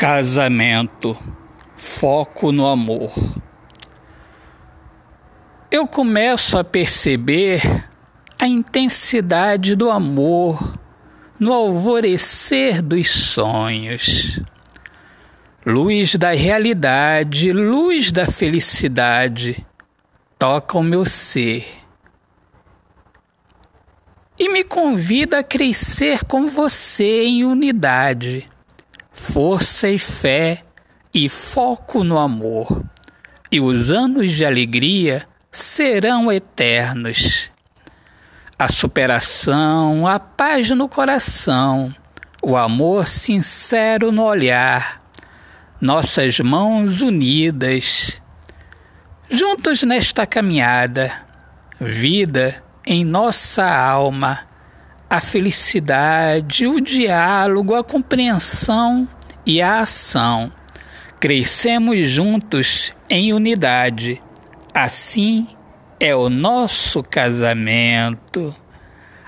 Casamento, foco no amor. Eu começo a perceber a intensidade do amor no alvorecer dos sonhos. Luz da realidade, luz da felicidade, toca o meu ser e me convida a crescer com você em unidade força e fé e foco no amor, e os anos de alegria serão eternos. A superação, a paz no coração, o amor sincero no olhar, nossas mãos unidas, juntos nesta caminhada, vida em nossa alma a felicidade, o diálogo, a compreensão e a ação. Crescemos juntos em unidade. Assim é o nosso casamento.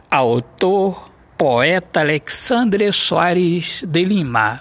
Autor, poeta Alexandre Soares de Lima.